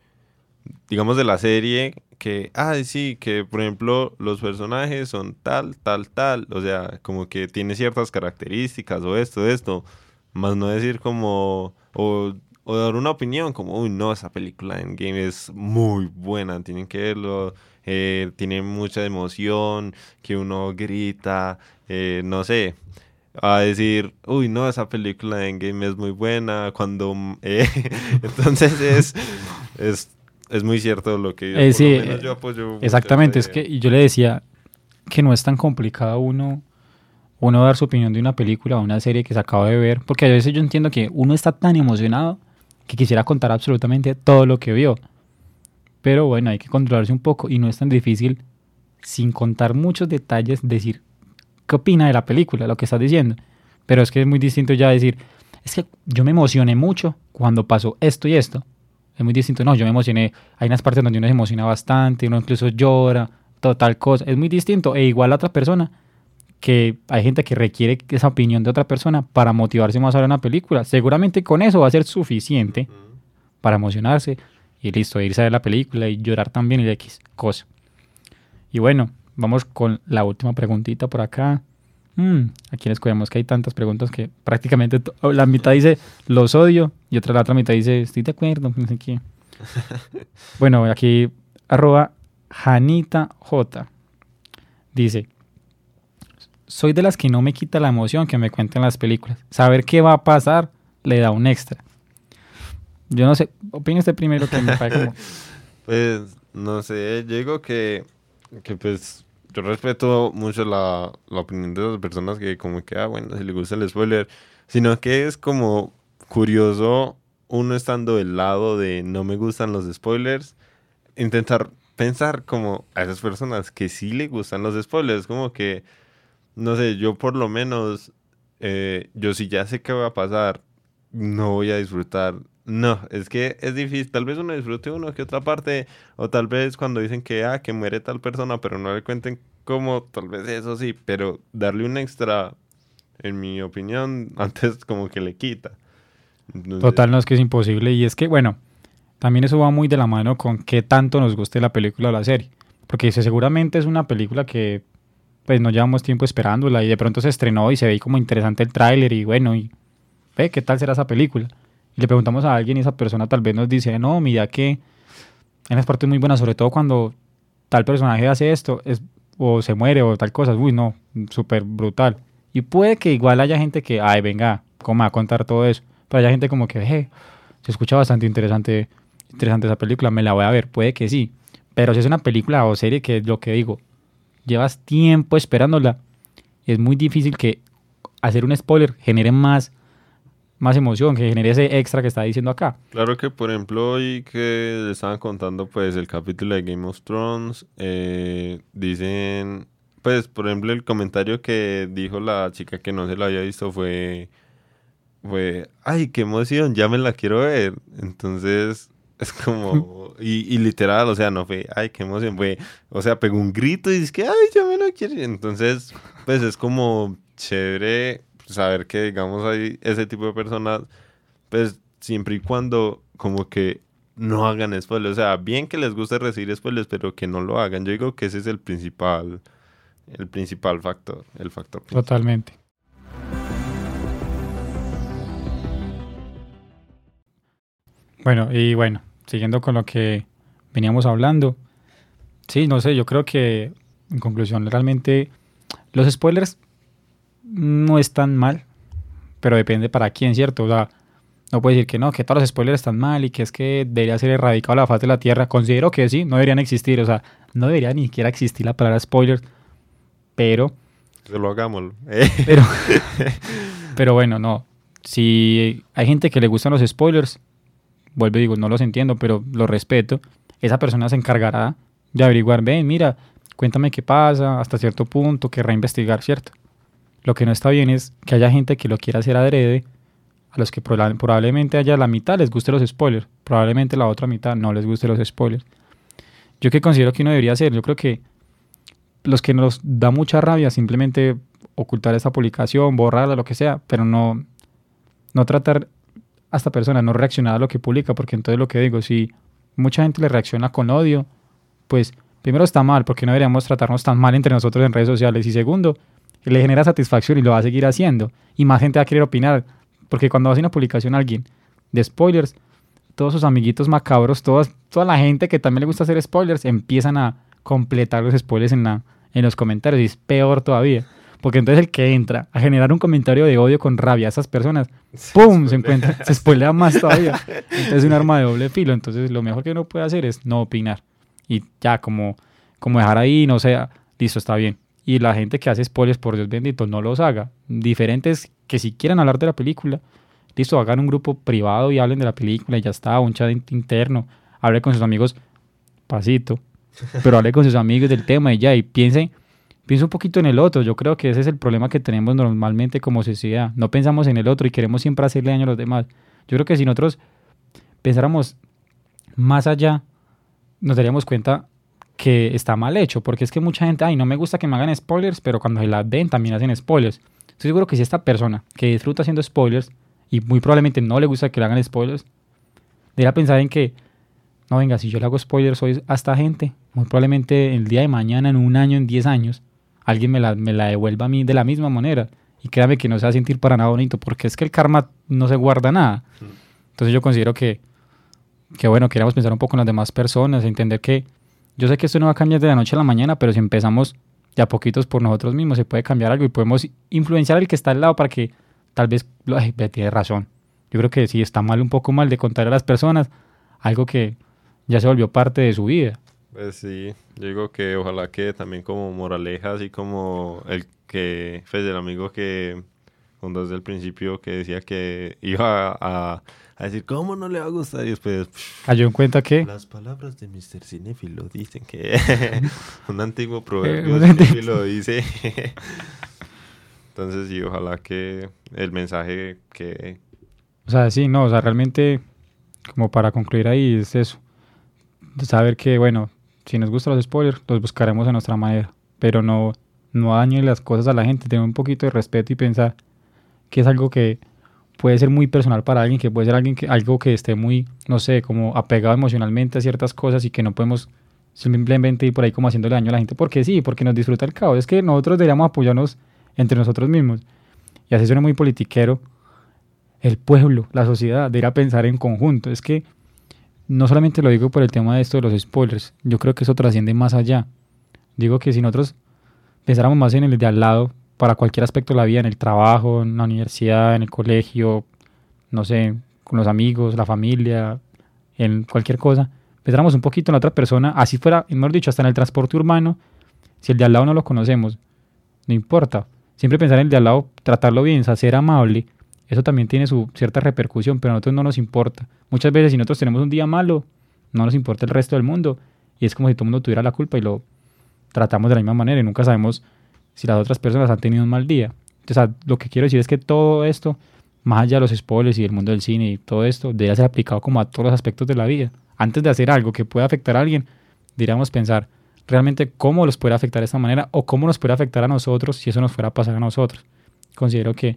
digamos, de la serie, que, ah, sí, que por ejemplo los personajes son tal, tal, tal, o sea, como que tiene ciertas características o esto, esto, más no decir como, o o dar una opinión como, uy, no, esa película en game es muy buena, tienen que verlo, eh, tiene mucha emoción, que uno grita, eh, no sé, a decir, uy, no, esa película en game es muy buena, cuando... Eh, entonces es, es, es, muy cierto lo que yo, sí, yo apoyo. Exactamente, es que yo le decía que no es tan complicado uno uno dar su opinión de una película o una serie que se acaba de ver, porque a veces yo entiendo que uno está tan emocionado que quisiera contar absolutamente todo lo que vio. Pero bueno, hay que controlarse un poco y no es tan difícil, sin contar muchos detalles, decir qué opina de la película, lo que estás diciendo. Pero es que es muy distinto ya decir, es que yo me emocioné mucho cuando pasó esto y esto. Es muy distinto, no, yo me emocioné, hay unas partes donde uno se emociona bastante, uno incluso llora, total cosa. Es muy distinto. E igual la otra persona que hay gente que requiere esa opinión de otra persona para motivarse más a ver una película. Seguramente con eso va a ser suficiente para emocionarse y listo, irse a ver la película y llorar también y X cosa. Y bueno, vamos con la última preguntita por acá. Mm, aquí les escogemos que hay tantas preguntas que prácticamente la mitad dice los odio y otra la otra mitad dice estoy de acuerdo, no sé qué. bueno, aquí arroba Janita J. Dice, soy de las que no me quita la emoción que me cuenten las películas. Saber qué va a pasar le da un extra. Yo no sé, opina usted primero que me como... Pues, no sé, yo digo que, que pues, yo respeto mucho la, la opinión de las personas que como que, ah, bueno, si le gusta el spoiler, sino que es como curioso uno estando del lado de no me gustan los spoilers, intentar pensar como a esas personas que sí le gustan los spoilers, como que no sé, yo por lo menos, eh, yo si ya sé qué va a pasar, no voy a disfrutar. No, es que es difícil. Tal vez uno disfrute uno que otra parte, o tal vez cuando dicen que, ah, que muere tal persona, pero no le cuenten cómo, tal vez eso sí, pero darle un extra, en mi opinión, antes como que le quita. Total, no es que es imposible. Y es que, bueno, también eso va muy de la mano con qué tanto nos guste la película o la serie. Porque seguramente es una película que pues no llevamos tiempo esperándola y de pronto se estrenó y se ve como interesante el tráiler y bueno, y ve qué tal será esa película. Y le preguntamos a alguien y esa persona tal vez nos dice, no, mira que en las partes muy buenas, sobre todo cuando tal personaje hace esto, es, o se muere o tal cosa, uy, no, súper brutal. Y puede que igual haya gente que, ay, venga, ¿cómo va a contar todo eso? Pero haya gente como que, se escucha bastante interesante, interesante esa película, me la voy a ver, puede que sí. Pero si es una película o serie que es lo que digo, llevas tiempo esperándola, es muy difícil que hacer un spoiler genere más, más emoción, que genere ese extra que está diciendo acá. Claro que, por ejemplo, hoy que le estaban contando pues el capítulo de Game of Thrones, eh, dicen, pues, por ejemplo, el comentario que dijo la chica que no se lo había visto fue fue, ay, qué emoción, ya me la quiero ver. Entonces, es como, y, literal, o sea, no fue, ay, qué emoción, fue, o sea, pegó un grito y dice que, ay, ya me la quiero. Entonces, pues es como chévere saber que, digamos, hay ese tipo de personas, pues siempre y cuando como que no hagan spoilers. O sea, bien que les guste recibir spoilers, pero que no lo hagan. Yo digo que ese es el principal, el principal factor, el factor. Totalmente. Bueno, y bueno, siguiendo con lo que veníamos hablando, sí, no sé, yo creo que en conclusión, realmente los spoilers no están mal, pero depende para quién, ¿cierto? O sea, no puede decir que no, que todos los spoilers están mal y que es que debería ser erradicado la faz de la Tierra. Considero que sí, no deberían existir, o sea, no debería ni siquiera existir la palabra spoilers, pero... Que lo hagámoslo. Pero, pero bueno, no. Si hay gente que le gustan los spoilers, vuelvo y digo, no los entiendo, pero los respeto, esa persona se encargará de averiguar, ven, mira, cuéntame qué pasa, hasta cierto punto, querrá investigar, ¿cierto? Lo que no está bien es que haya gente que lo quiera hacer adrede, a los que probablemente haya la mitad les guste los spoilers, probablemente la otra mitad no les guste los spoilers. Yo que considero que uno debería hacer, yo creo que los que nos da mucha rabia simplemente ocultar esa publicación, borrarla, lo que sea, pero no, no tratar esta persona, no reaccionar a lo que publica, porque entonces lo que digo, si mucha gente le reacciona con odio, pues primero está mal, porque no deberíamos tratarnos tan mal entre nosotros en redes sociales, y segundo, le genera satisfacción y lo va a seguir haciendo, y más gente va a querer opinar, porque cuando hace una publicación a alguien de spoilers, todos sus amiguitos macabros, todas, toda la gente que también le gusta hacer spoilers, empiezan a completar los spoilers en, la, en los comentarios, y es peor todavía. Porque entonces el que entra a generar un comentario de odio con rabia a esas personas, ¡pum! Se, encuentra, se spoilea más todavía. Entonces es un arma de doble filo. Entonces lo mejor que uno puede hacer es no opinar. Y ya, como, como dejar ahí, no sea, listo, está bien. Y la gente que hace spoilers, por Dios bendito, no los haga. Diferentes que si quieren hablar de la película, listo, hagan un grupo privado y hablen de la película y ya está, un chat interno, hable con sus amigos, pasito, pero hable con sus amigos del tema y ya, y piensen pienso un poquito en el otro. Yo creo que ese es el problema que tenemos normalmente como sociedad. No pensamos en el otro y queremos siempre hacerle daño a los demás. Yo creo que si nosotros pensáramos más allá, nos daríamos cuenta que está mal hecho, porque es que mucha gente, ay, no me gusta que me hagan spoilers, pero cuando se la ven también hacen spoilers. Estoy seguro que si esta persona que disfruta haciendo spoilers y muy probablemente no le gusta que le hagan spoilers, debería pensar en que, no, venga, si yo le hago spoilers hoy a esta gente, muy probablemente el día de mañana, en un año, en 10 años, alguien me la, me la devuelva a mí de la misma manera. Y créame que no se va a sentir para nada bonito, porque es que el karma no se guarda nada. Entonces yo considero que, que bueno, queríamos pensar un poco en las demás personas, entender que yo sé que esto no va a cambiar de la noche a la mañana, pero si empezamos ya poquitos por nosotros mismos, se puede cambiar algo y podemos influenciar al que está al lado para que tal vez, ay, tiene razón. Yo creo que sí está mal un poco mal de contar a las personas algo que ya se volvió parte de su vida. Pues sí, yo digo que ojalá que también como moraleja, así como el que, pues el amigo que cuando desde el principio que decía que iba a, decir, ¿cómo no le va a gustar? Y después... ¿Cayó en cuenta que? Las palabras de Mr. Cinefilo dicen que... un antiguo proverbio eh, lo dice. Entonces sí, ojalá que el mensaje que... O sea, sí, no, o sea, realmente, como para concluir ahí, es eso. Saber que, bueno, si nos gustan los spoilers, los buscaremos a nuestra manera. Pero no, no dañen las cosas a la gente, tener un poquito de respeto y pensar que es algo que puede ser muy personal para alguien, que puede ser alguien que, algo que esté muy, no sé, como apegado emocionalmente a ciertas cosas y que no podemos simplemente ir por ahí como haciéndole daño a la gente. Porque sí, porque nos disfruta el caos. Es que nosotros deberíamos apoyarnos entre nosotros mismos. Y así suena muy politiquero. El pueblo, la sociedad, debería pensar en conjunto. Es que no solamente lo digo por el tema de esto de los spoilers, yo creo que eso trasciende más allá. Digo que si nosotros pensáramos más en el de al lado, para cualquier aspecto de la vida, en el trabajo, en la universidad, en el colegio, no sé, con los amigos, la familia, en cualquier cosa, pensáramos un poquito en la otra persona, así fuera, mejor dicho, hasta en el transporte urbano, si el de al lado no lo conocemos, no importa. Siempre pensar en el de al lado, tratarlo bien, ser amable, eso también tiene su cierta repercusión, pero a nosotros no nos importa. Muchas veces si nosotros tenemos un día malo, no nos importa el resto del mundo y es como si todo el mundo tuviera la culpa y lo tratamos de la misma manera y nunca sabemos si las otras personas han tenido un mal día. Entonces, lo que quiero decir es que todo esto más allá de los spoilers y del mundo del cine y todo esto, debería ser aplicado como a todos los aspectos de la vida. Antes de hacer algo que pueda afectar a alguien, deberíamos pensar realmente cómo los puede afectar de esta manera o cómo nos puede afectar a nosotros si eso nos fuera a pasar a nosotros. Considero que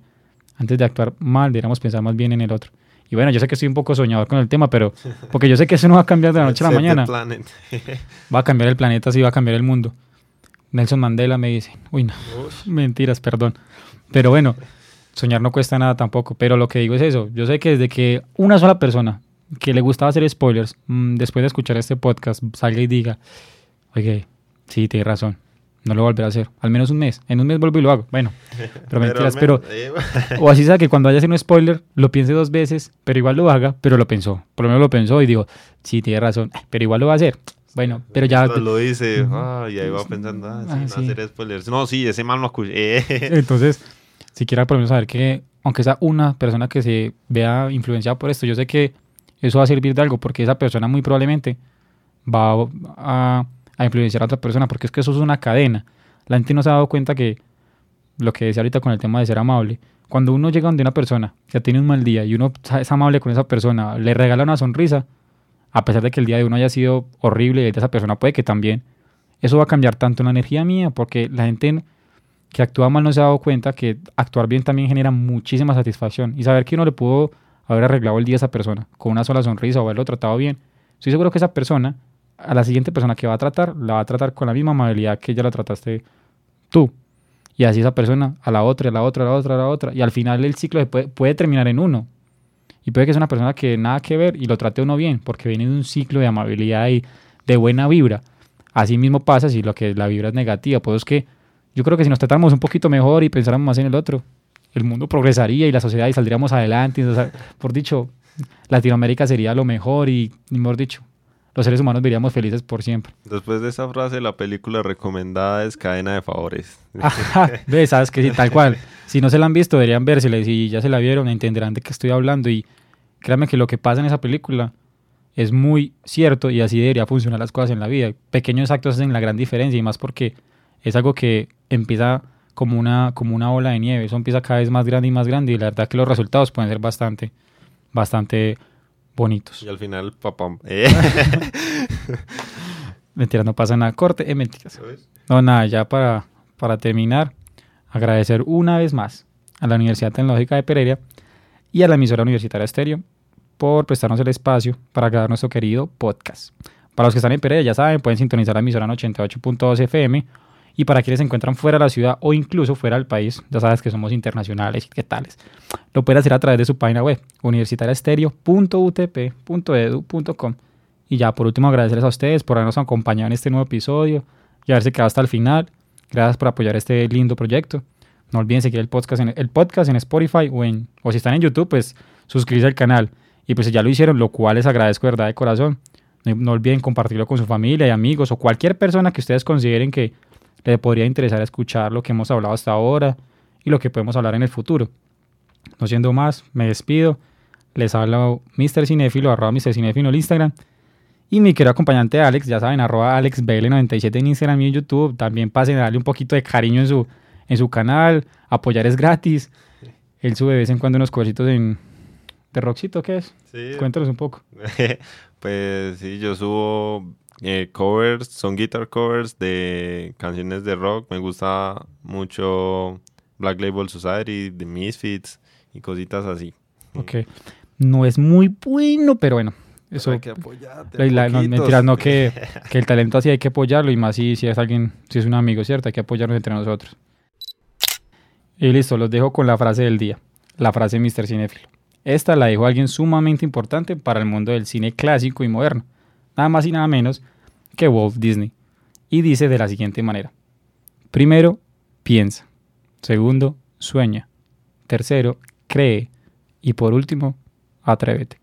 antes de actuar mal, deberíamos pensar más bien en el otro. Y bueno, yo sé que estoy un poco soñador con el tema, pero porque yo sé que eso no va a cambiar de la noche a la mañana. va a cambiar el planeta, sí va a cambiar el mundo. Nelson Mandela me dice, uy, no, mentiras, perdón. Pero bueno, soñar no cuesta nada tampoco. Pero lo que digo es eso. Yo sé que desde que una sola persona que le gustaba hacer spoilers, mm, después de escuchar este podcast, salga y diga, oye, sí, tiene razón, no lo volveré a hacer. Al menos un mes. En un mes vuelvo y lo hago. Bueno, pero mentiras, pero... O así sea que cuando haya un spoiler, lo piense dos veces, pero igual lo haga, pero lo pensó. Por lo menos lo pensó y digo, sí, tiene razón, pero igual lo va a hacer. Bueno, pero ya... Lo dice, ah, y ahí va pensando, ah, sí, ah, no hacer spoilers. No, sí, ese mal no escuché. Entonces, si quiera por lo menos saber que, aunque sea una persona que se vea influenciada por esto, yo sé que eso va a servir de algo, porque esa persona muy probablemente va a a influenciar a otra persona, porque es que eso es una cadena. La gente no se ha dado cuenta que lo que decía ahorita con el tema de ser amable, cuando uno llega donde una persona ya tiene un mal día y uno es amable con esa persona, le regala una sonrisa, a pesar de que el día de uno haya sido horrible y de esa persona puede que también, eso va a cambiar tanto la energía mía, porque la gente que actúa mal no se ha dado cuenta que actuar bien también genera muchísima satisfacción y saber que uno le pudo haber arreglado el día a esa persona con una sola sonrisa o haberlo tratado bien. Estoy seguro que esa persona a la siguiente persona que va a tratar, la va a tratar con la misma amabilidad que ya la trataste tú. Y así esa persona a la otra, a la otra, a la otra, a la otra. Y al final el ciclo puede, puede terminar en uno. Y puede que sea una persona que nada que ver y lo trate uno bien, porque viene de un ciclo de amabilidad y de buena vibra. Así mismo pasa si lo que la vibra es negativa. Pues es que yo creo que si nos tratáramos un poquito mejor y pensáramos más en el otro, el mundo progresaría y la sociedad y saldríamos adelante. por dicho, Latinoamérica sería lo mejor y, mejor dicho, los seres humanos viviríamos felices por siempre. Después de esa frase, la película recomendada es Cadena de Favores. Ves, sabes que sí, tal cual. Si no se la han visto, deberían vérsela. Y si ya se la vieron, entenderán de qué estoy hablando. Y créanme que lo que pasa en esa película es muy cierto y así debería funcionar las cosas en la vida. Pequeños actos hacen la gran diferencia y más porque es algo que empieza como una, como una ola de nieve. Eso empieza cada vez más grande y más grande y la verdad que los resultados pueden ser bastante, bastante bonitos. Y al final, papá. Eh. mentiras, no pasa nada. Corte, eh, mentiras. No, nada, ya para, para terminar, agradecer una vez más a la Universidad Tecnológica de Pereira y a la emisora universitaria Estéreo por prestarnos el espacio para grabar nuestro querido podcast. Para los que están en Pereira, ya saben, pueden sintonizar la emisora en 88.2 FM y para quienes se encuentran fuera de la ciudad o incluso fuera del país, ya sabes que somos internacionales y qué tales, lo pueden hacer a través de su página web, universitariaestereo.utp.edu.com. Y ya por último agradecerles a ustedes por habernos acompañado en este nuevo episodio y haberse quedado hasta el final. Gracias por apoyar este lindo proyecto. No olviden seguir el podcast en, el podcast en Spotify o, en, o si están en YouTube, pues suscribirse al canal. Y pues si ya lo hicieron, lo cual les agradezco de verdad de corazón. No olviden compartirlo con su familia y amigos o cualquier persona que ustedes consideren que le podría interesar escuchar lo que hemos hablado hasta ahora y lo que podemos hablar en el futuro. No siendo más, me despido. Les habla Mr. Cinefilo, arroba Mr. Cinefilo en Instagram. Y mi querido acompañante Alex, ya saben, arroba AlexBL97 en Instagram y en YouTube. También pasen a darle un poquito de cariño en su, en su canal. Apoyar es gratis. Él sube de vez en cuando unos cositos en, de Roxito, ¿qué es? Sí. Cuéntanos un poco. pues sí, yo subo eh, covers, son guitar covers de canciones de rock. Me gusta mucho Black Label Society, The Misfits y cositas así. Ok. No es muy bueno, pero bueno. Eso, hay que apoyarte. no, mentiras, no que, que, el talento así hay que apoyarlo y más si, si es alguien, si es un amigo, ¿cierto? Hay que apoyarnos entre nosotros. Y listo, los dejo con la frase del día, la frase Mr. Cinefilo. Esta la dijo alguien sumamente importante para el mundo del cine clásico y moderno nada más y nada menos que Walt Disney. Y dice de la siguiente manera. Primero, piensa. Segundo, sueña. Tercero, cree. Y por último, atrévete.